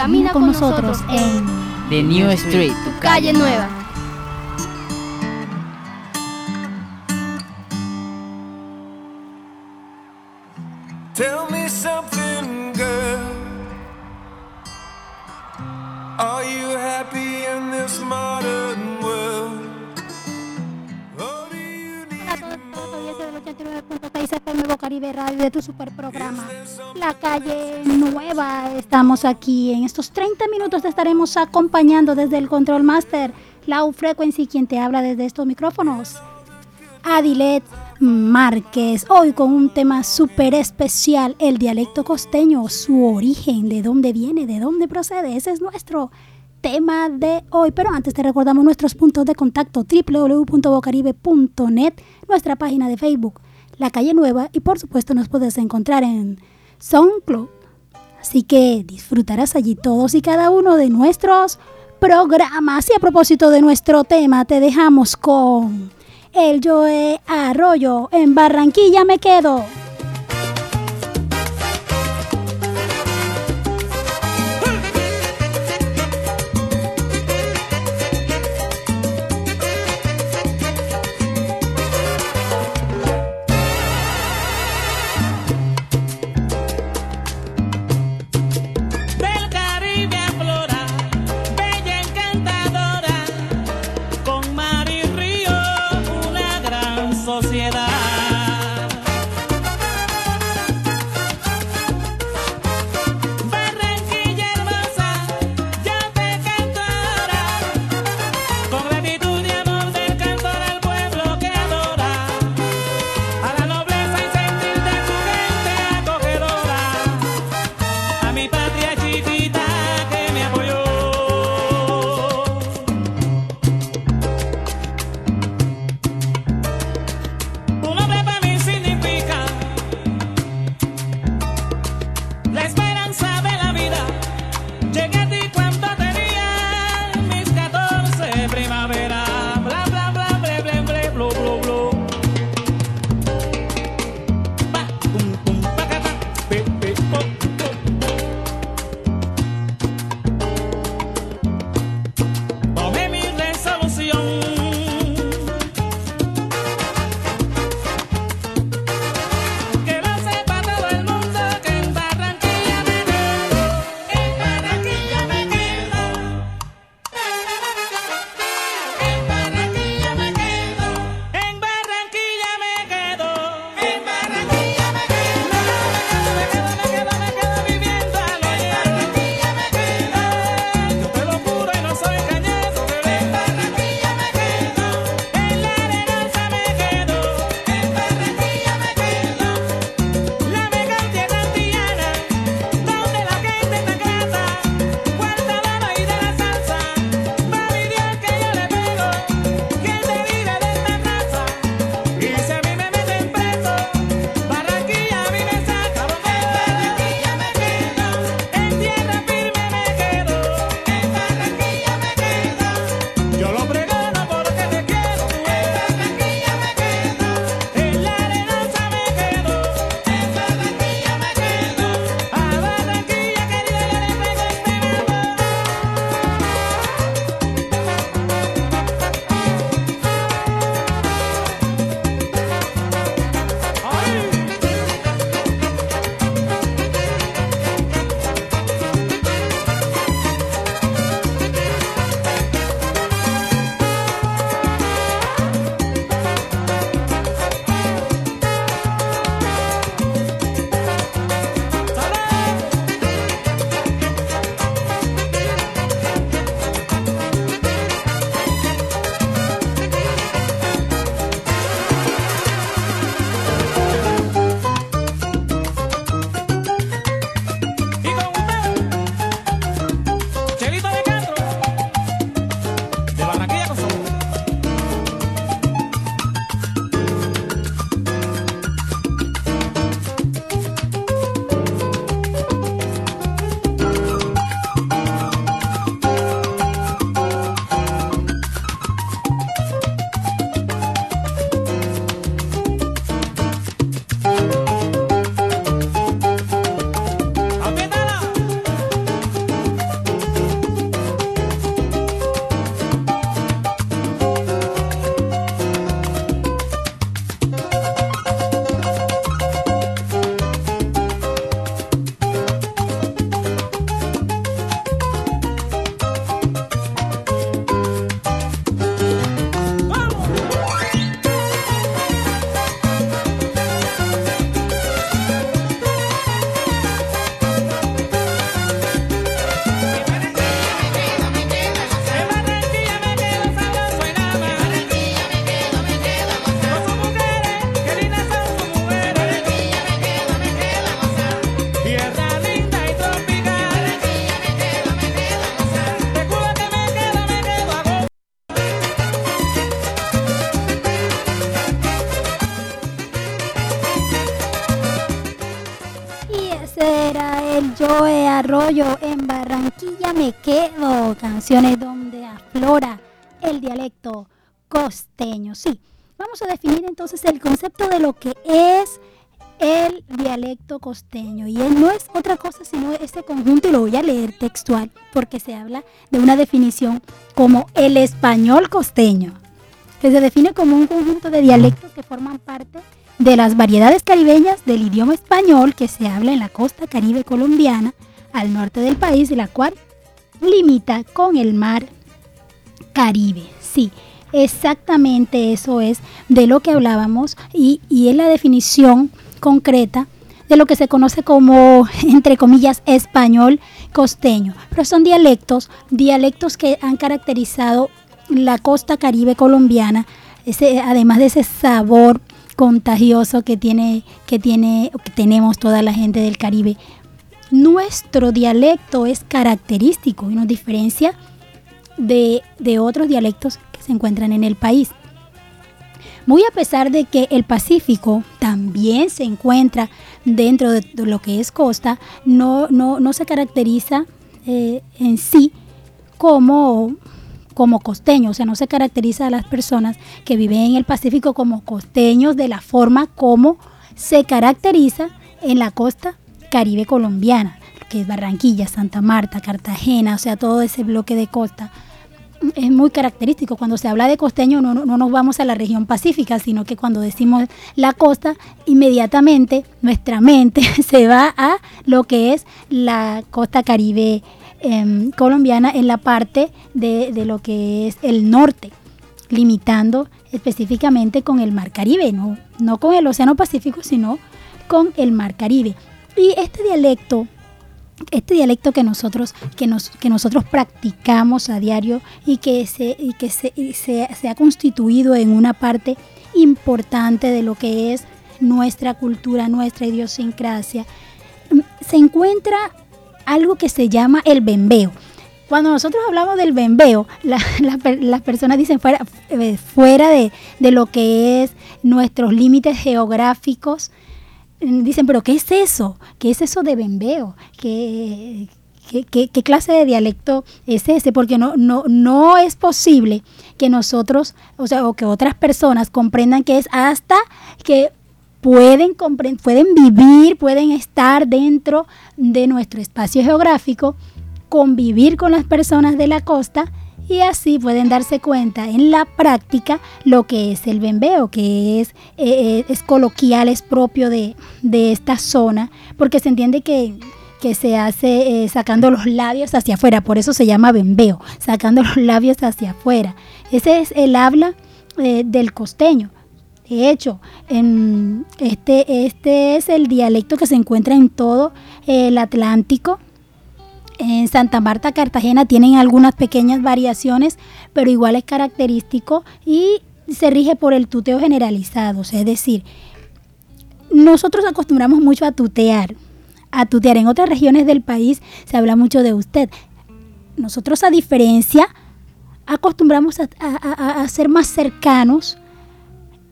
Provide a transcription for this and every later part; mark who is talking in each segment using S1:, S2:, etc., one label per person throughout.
S1: camina con nosotros en
S2: The New Street,
S1: tu calle nueva.
S3: Aquí en estos 30 minutos te estaremos acompañando desde el Control Master, Low Frequency, quien te habla desde estos micrófonos. Adilet Márquez, hoy con un tema súper especial, el dialecto costeño, su origen, de dónde viene, de dónde procede, ese es nuestro tema de hoy. Pero antes te recordamos nuestros puntos de contacto, www.bocaribe.net, nuestra página de Facebook, La Calle Nueva, y por supuesto nos puedes encontrar en SoundCloud. Así que disfrutarás allí todos y cada uno de nuestros programas. Y a propósito de nuestro tema, te dejamos con el Joe Arroyo. En Barranquilla me quedo. Me quedo. Canciones donde aflora el dialecto costeño. Sí, vamos a definir entonces el concepto de lo que es el dialecto costeño. Y él no es otra cosa sino este conjunto, y lo voy a leer textual, porque se habla de una definición como el español costeño, que se define como un conjunto de dialectos que forman parte de las variedades caribeñas del idioma español que se habla en la costa caribe colombiana, al norte del país, la cual limita con el mar Caribe. Sí, exactamente eso es de lo que hablábamos y, y es la definición concreta de lo que se conoce como, entre comillas, español costeño. Pero son dialectos, dialectos que han caracterizado la costa caribe colombiana, ese, además de ese sabor contagioso que tiene, que tiene, que tenemos toda la gente del Caribe. Nuestro dialecto es característico y nos diferencia de, de otros dialectos que se encuentran en el país. Muy a pesar de que el Pacífico también se encuentra dentro de, lo que es costa, no, no, no se caracteriza eh, en sí como, como costeño, o sea, no se caracteriza a las personas que viven en el Pacífico como costeños de la forma como se caracteriza en la costa caribe colombiana, que es Barranquilla, Santa Marta, Cartagena, o sea, todo ese bloque de costa es muy característico. Cuando se habla de costeño no, no, no, nos vamos a la región pacífica, sino que cuando decimos la costa, inmediatamente nuestra mente se va a lo que es la costa caribe eh, colombiana en la parte de, de, lo que es el norte, limitando específicamente con el mar Caribe, no, no con el Océano Pacífico, sino con el mar Caribe. Y este dialecto este dialecto que nosotros, que nos, que nosotros practicamos a diario y que, se, y que se, se, ha constituido en una parte importante de lo que es nuestra cultura, nuestra idiosincrasia, se encuentra algo que se llama el bembeo. Cuando nosotros hablamos del bembeo, la, la, las personas dicen fuera, fuera de, de lo que es nuestros límites geográficos, dicen, pero ¿qué es eso? ¿Qué es eso de bembeo? ¿Qué, qué, qué, clase de dialecto es ese? Porque no, no, no es posible que nosotros, o sea, o que otras personas comprendan que es hasta que pueden, pueden vivir, pueden estar dentro de nuestro espacio geográfico, convivir con las personas de la costa y así pueden darse cuenta en la práctica lo que es el bembeo, que es, eh, es coloquial, es propio de, de, esta zona, porque se entiende que, que se hace eh, sacando los labios hacia afuera, por eso se llama bembeo, sacando los labios hacia afuera. Ese es el habla eh, del costeño. De hecho, en este, este es el dialecto que se encuentra en todo el Atlántico, en Santa Marta, Cartagena tienen algunas pequeñas variaciones, pero igual es característico y se rige por el tuteo generalizado, es decir, nosotros acostumbramos mucho a tutear, a tutear. En otras regiones del país se habla mucho de usted. Nosotros a diferencia acostumbramos a, a, ser más cercanos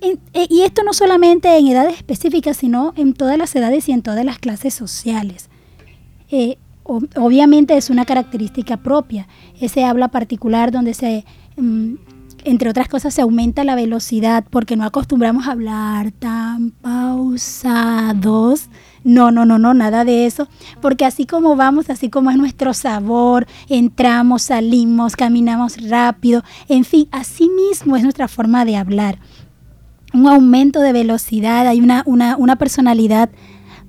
S3: y esto no solamente en edades específicas, sino en todas las edades y en todas las clases sociales. Eh, obviamente es una característica propia, ese habla particular donde se, mm, entre otras cosas, se aumenta la velocidad porque no acostumbramos a hablar tan pausados. No, no, no, no, nada de eso, porque así como vamos, así como es nuestro sabor, entramos, salimos, caminamos rápido, en fin, así mismo es nuestra forma de hablar. Un aumento de velocidad, hay una, una, una personalidad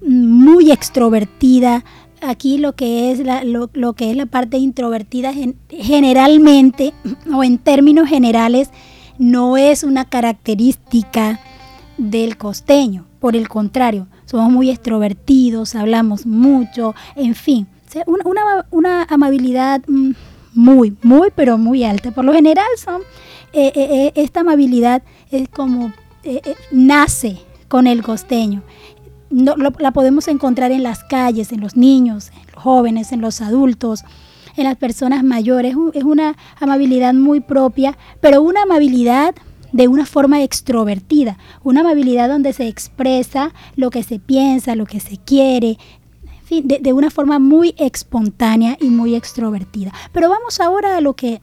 S3: muy extrovertida, aquí lo que es la, lo, lo, que es la parte introvertida gen, generalmente o en términos generales no es una característica del costeño. Por el contrario, somos muy extrovertidos, hablamos mucho, en fin, una, una, una amabilidad muy, muy, pero muy alta. Por lo general son, eh, eh, esta amabilidad es como eh, nace con el costeño no, la podemos encontrar en las calles, en los niños, en los jóvenes, en los adultos, en las personas mayores. Es una amabilidad muy propia, pero una amabilidad de una forma extrovertida, una amabilidad donde se expresa lo que se piensa, lo que se quiere, de, de una forma muy espontánea y muy extrovertida. Pero vamos ahora a lo que,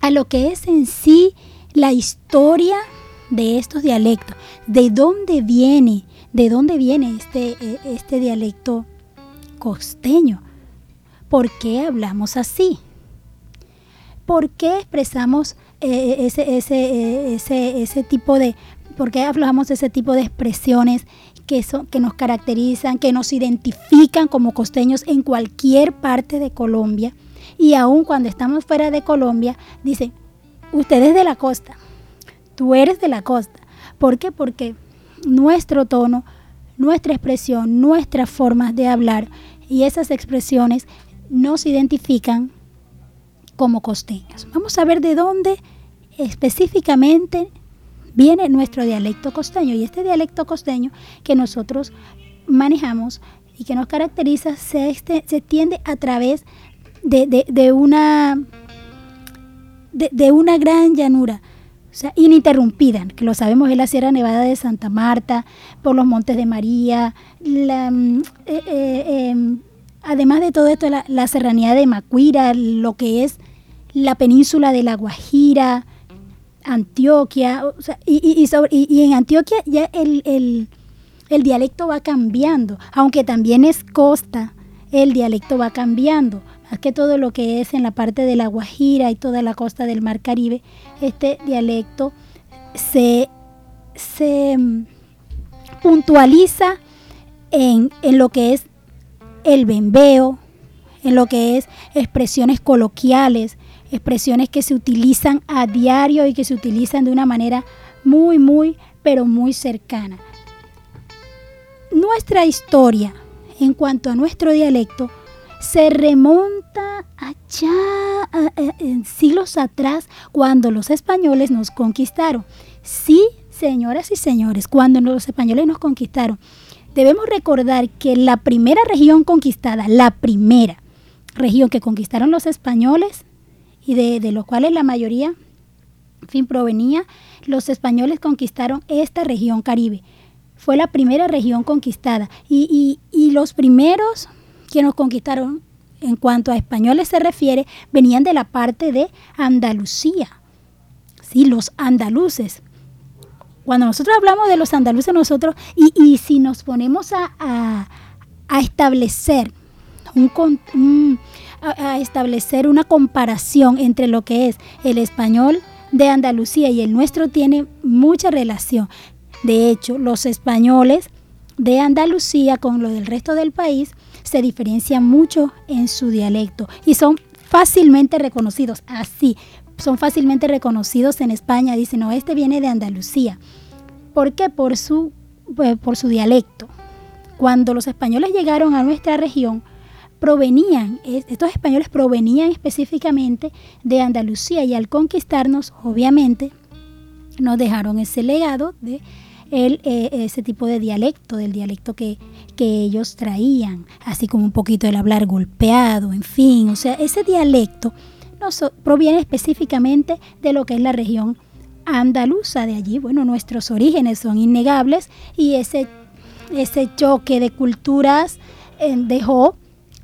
S3: a lo que es en sí la historia de estos dialectos, de dónde viene, de dónde viene este, eh, este dialecto costeño, por qué hablamos así, por qué expresamos eh, ese, ese, eh, ese, ese tipo de, por qué hablamos ese tipo de expresiones que, son, que nos caracterizan, que nos identifican como costeños en cualquier parte de Colombia. Y aún cuando estamos fuera de Colombia, dicen, ustedes de la costa, tú eres de la costa. ¿Por qué? Porque nuestro tono, nuestra expresión, nuestras formas de hablar y esas expresiones nos identifican como costeños. Vamos a ver de dónde específicamente viene nuestro dialecto costeño. Y este dialecto costeño que nosotros manejamos y que nos caracteriza se, este, extiende a través de, de, de una, de una gran llanura. O sea, ininterrumpida, que lo sabemos es la Sierra Nevada de Santa Marta, por los Montes de María, la, mm, eh, eh, eh, además de todo esto, la, la, serranía de Macuira, lo que es la península de La Guajira, Antioquia, y, y, en Antioquia ya el, el, el dialecto va cambiando, aunque también es costa, el dialecto va cambiando más que todo lo que es en la parte de la Guajira y toda la costa del Mar Caribe, este dialecto se, se mm, puntualiza en, en, lo que es el bembeo, en lo que es expresiones coloquiales, expresiones que se utilizan a diario y que se utilizan de una manera muy, muy, pero muy cercana. Nuestra historia en cuanto a nuestro dialecto se remonta allá en siglos atrás cuando los españoles nos conquistaron. Sí, señoras y señores, cuando los españoles nos conquistaron, debemos recordar que la primera región conquistada, la primera región que conquistaron los españoles y de, de los cuales la mayoría, fin, provenía, los españoles conquistaron esta región caribe. Fue la primera región conquistada y, y, y los primeros que nos conquistaron en cuanto a españoles se refiere, venían de la parte de Andalucía. Sí, los andaluces. Cuando nosotros hablamos de los andaluces, nosotros, y, y si nos ponemos a, a, establecer un, a, a establecer una comparación entre lo que es el español de Andalucía y el nuestro tiene mucha relación. De hecho, los españoles de Andalucía con lo del resto del país se diferencian mucho en su dialecto y son fácilmente reconocidos así. Son fácilmente reconocidos en España. Dicen, no, este viene de Andalucía. ¿Por qué? Por su, pues, por su dialecto. Cuando los españoles llegaron a nuestra región, provenían, estos españoles provenían específicamente de Andalucía y al conquistarnos, obviamente, nos dejaron ese legado de el, eh, ese tipo de dialecto, del dialecto que, que ellos traían, así como un poquito el hablar golpeado, en fin, o sea, ese dialecto no proviene específicamente de lo que es la región andaluza de allí. Bueno, nuestros orígenes son innegables y ese, ese choque de culturas eh, dejó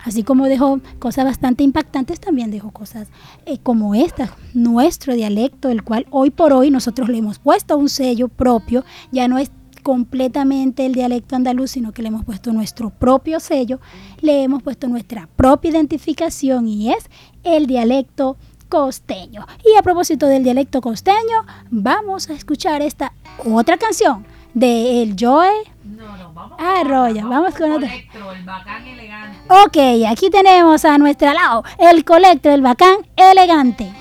S3: Así como dejó cosas bastante impactantes, también dejó cosas eh, como esta, nuestro dialecto, el cual hoy por hoy nosotros le hemos puesto un sello propio, ya no es completamente el dialecto andaluz, sino que le hemos puesto nuestro propio sello, le hemos puesto nuestra propia identificación y es el dialecto costeño. Y a propósito del dialecto costeño, vamos a escuchar esta otra canción de El Joe
S2: no, no, vamos
S3: Arroyo. Vamos, vamos con otro.
S2: Colectro, el bacán elegante.
S3: Ok, aquí tenemos a nuestro lado el colectro, el bacán elegante.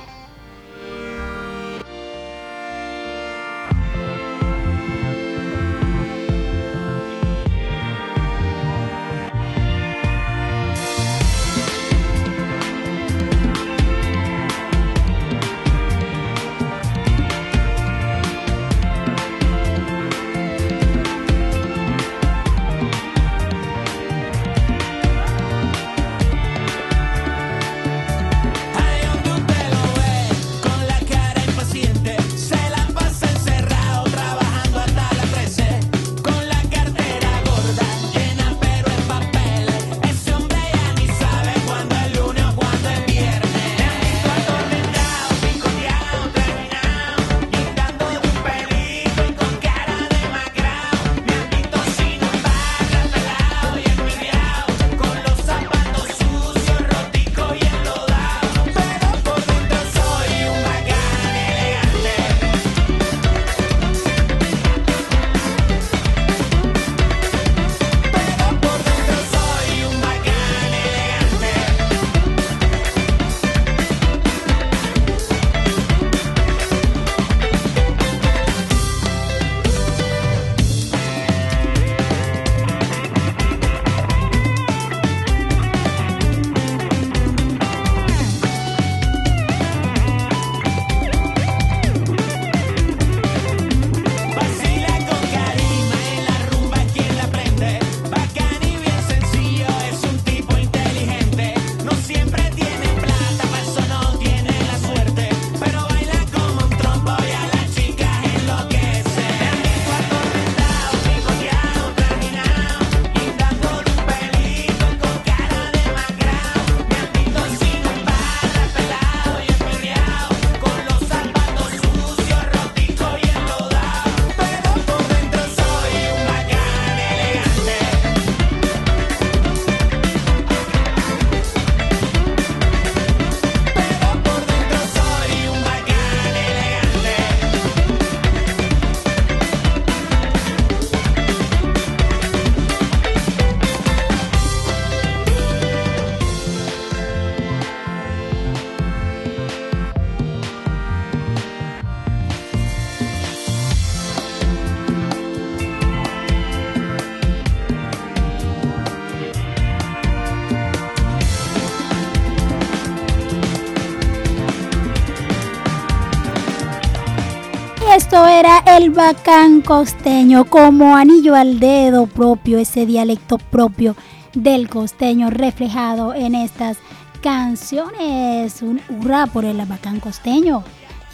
S3: Bacán costeño, como anillo al dedo propio, ese dialecto propio del costeño reflejado en estas canciones. Un hurra por el bacán costeño.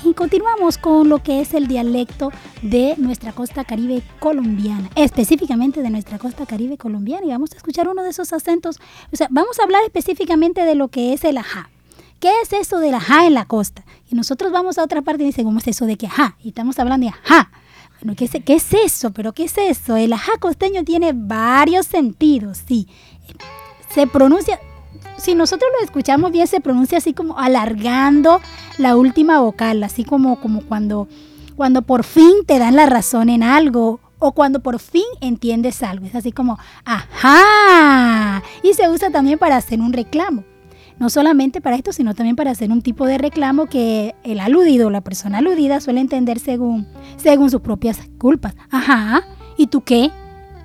S3: Y continuamos con lo que es el dialecto de nuestra costa caribe colombiana, específicamente de nuestra costa caribe colombiana. Y vamos a escuchar uno de esos acentos. O sea, vamos a hablar específicamente de lo que es el ajá. ¿Qué es eso del ajá en la costa? Y nosotros vamos a otra parte y dicen, ¿cómo es eso de que ajá? Y estamos hablando de ajá. Bueno, ¿qué es, ¿qué es eso? ¿Pero qué es eso? El ajá costeño tiene varios sentidos, sí. Se pronuncia, si nosotros lo escuchamos bien, se pronuncia así como alargando la última vocal, así como, como cuando, cuando por fin te dan la razón en algo o cuando por fin entiendes algo. Es así como, ajá. Y se usa también para hacer un reclamo. No solamente para esto, sino también para hacer un tipo de reclamo que el aludido, la persona aludida, suele entender según, según sus propias culpas. Ajá. ¿Y tú qué?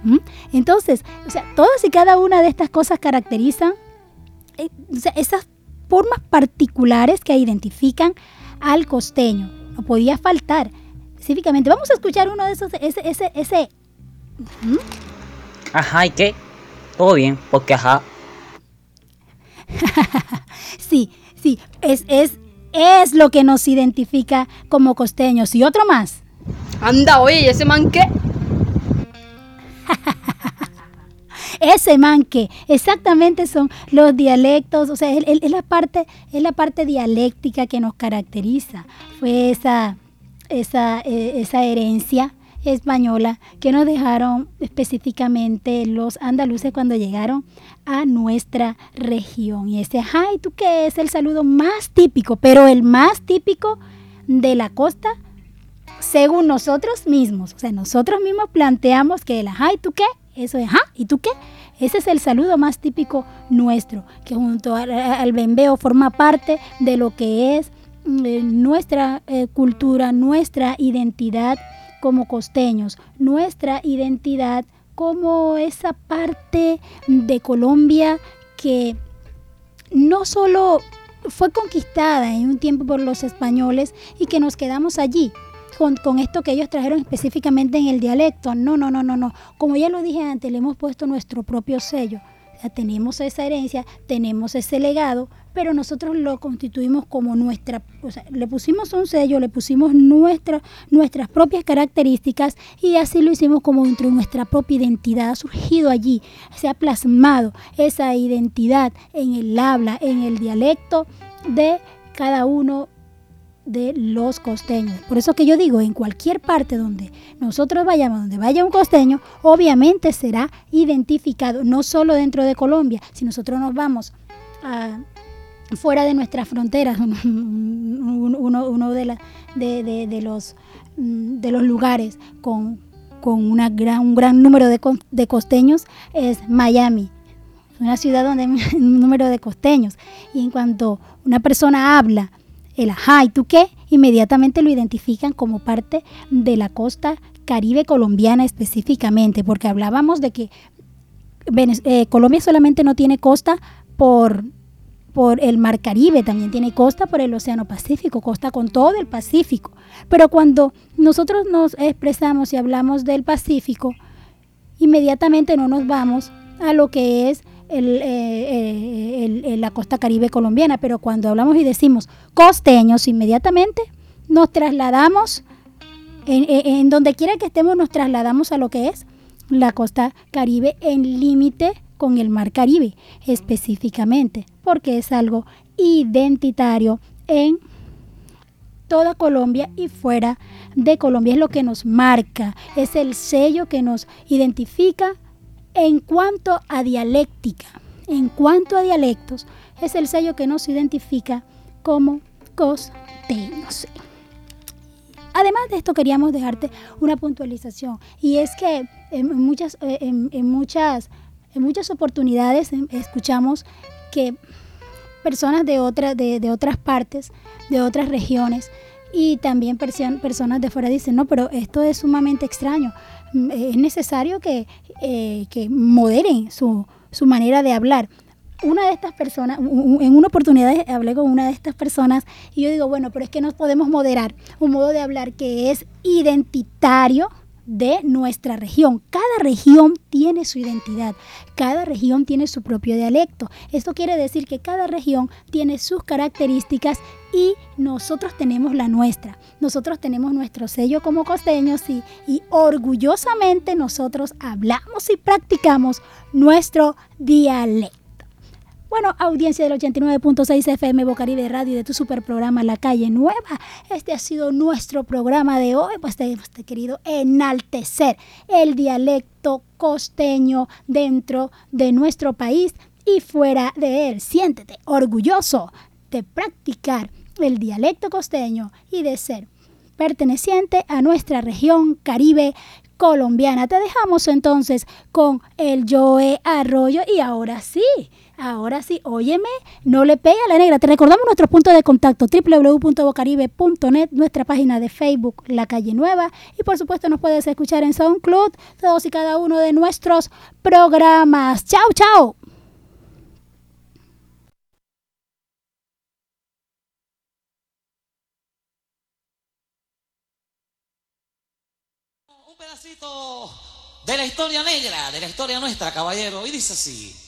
S3: ¿Mm? Entonces, o sea, todas y cada una de estas cosas caracterizan eh, o sea, esas formas particulares que identifican al costeño. No podía faltar. Específicamente, vamos a escuchar uno de esos, ese, ese, ese. ¿Mm?
S4: Ajá, ¿y qué? Todo bien, porque ajá.
S3: Sí, sí, es, es, es lo que nos identifica como costeños. Y otro más.
S5: Anda, oye, ¿y ese man qué?
S3: ese man que exactamente son los dialectos, o sea, es la parte, es la parte dialéctica que nos caracteriza. Fue esa, esa, eh, esa herencia española que nos dejaron específicamente los andaluces cuando llegaron a nuestra región. Y ese, ay, ¿tú qué es el saludo más típico? Pero el más típico de la costa según nosotros mismos. O sea, nosotros mismos planteamos que el ajá, ¿y tú qué? Eso es ajá, ¿y tú qué? Ese es el saludo más típico nuestro, que junto al, al bembeo forma parte de lo que es eh, nuestra eh, cultura, nuestra identidad como costeños, nuestra identidad como esa parte de Colombia que no solo fue conquistada en un tiempo por los españoles y que nos quedamos allí con, con esto que ellos trajeron específicamente en el dialecto. No, no, no, no, no. Como ya lo dije antes, le hemos puesto nuestro propio sello. O sea, tenemos esa herencia, tenemos ese legado, pero nosotros lo constituimos como nuestra, o sea, le pusimos un sello, le pusimos nuestra, nuestras propias características y así lo hicimos como dentro de nuestra propia identidad. Ha surgido allí, se ha plasmado esa identidad en el habla, en el dialecto de cada uno de los costeños. Por eso que yo digo, en cualquier parte donde nosotros vayamos, donde vaya un costeño, obviamente será identificado, no solo dentro de Colombia, si nosotros nos vamos a, fuera de nuestras fronteras, uno, de, la- de, los, mm, de los lugares con, una gran, un gran número de, de costeños es Miami una ciudad donde hay un número de costeños. Y en cuanto una persona habla el ajá, ¿y tú qué? Inmediatamente lo identifican como parte de la costa caribe colombiana específicamente, porque hablábamos de que eh, Colombia solamente no tiene costa por, por el mar Caribe, también tiene costa por el Océano Pacífico, costa con todo el Pacífico. Pero cuando nosotros nos expresamos y hablamos del Pacífico, inmediatamente no nos vamos a lo que es el, eh, eh, el- la costa caribe colombiana, pero cuando hablamos y decimos costeños, inmediatamente nos trasladamos, en- en donde quiera que estemos, nos trasladamos a lo que es la costa caribe en límite con el mar Caribe específicamente, porque es algo identitario en toda Colombia y fuera de Colombia. Es lo que nos marca, es el sello que nos identifica en cuanto a dialéctica, en cuanto a dialectos, es el sello que nos identifica como costeños. Además de esto queríamos dejarte una puntualización y es que en muchas, eh, en, en muchas, en muchas oportunidades em, escuchamos que personas de, otra, de, de otras partes, de otras regiones y también perso- personas de fuera dicen, no, pero esto es sumamente extraño. Mm, Es necesario que, eh, que moderen su, su manera de hablar. una de estas personas, en una oportunidad hablé con una de estas personas y yo digo, bueno, pero es que nos podemos moderar un modo de hablar que es identitario de nuestra región. Cada región tiene su identidad, cada región tiene su propio dialecto. Esto quiere decir que cada región tiene sus características y nosotros tenemos la nuestra. Nosotros tenemos nuestro sello como costeños y, y orgullosamente nosotros hablamos y practicamos nuestro dialecto. Bueno, audiencia del 89.6 FM Bocaribe Radio de tu super programa La Calle Nueva. Este ha sido nuestro programa de hoy, pues te hemos querido enaltecer el dialecto costeño dentro de nuestro país y fuera de él. Siéntete orgulloso de practicar el dialecto costeño y de ser perteneciente a nuestra región Caribe colombiana. Te dejamos entonces con el Joe Arroyo y ahora sí, ahora sí, óyeme, no le pegue a la negra. Te recordamos nuestro punto de contacto www.bocaribe.net, nuestra página de Facebook La Calle Nueva y por supuesto nos puedes escuchar en SoundCloud todos y cada uno de nuestros programas. Chao, chao.
S6: Un pedacito de la historia negra, de la historia nuestra, caballero. Y dice así.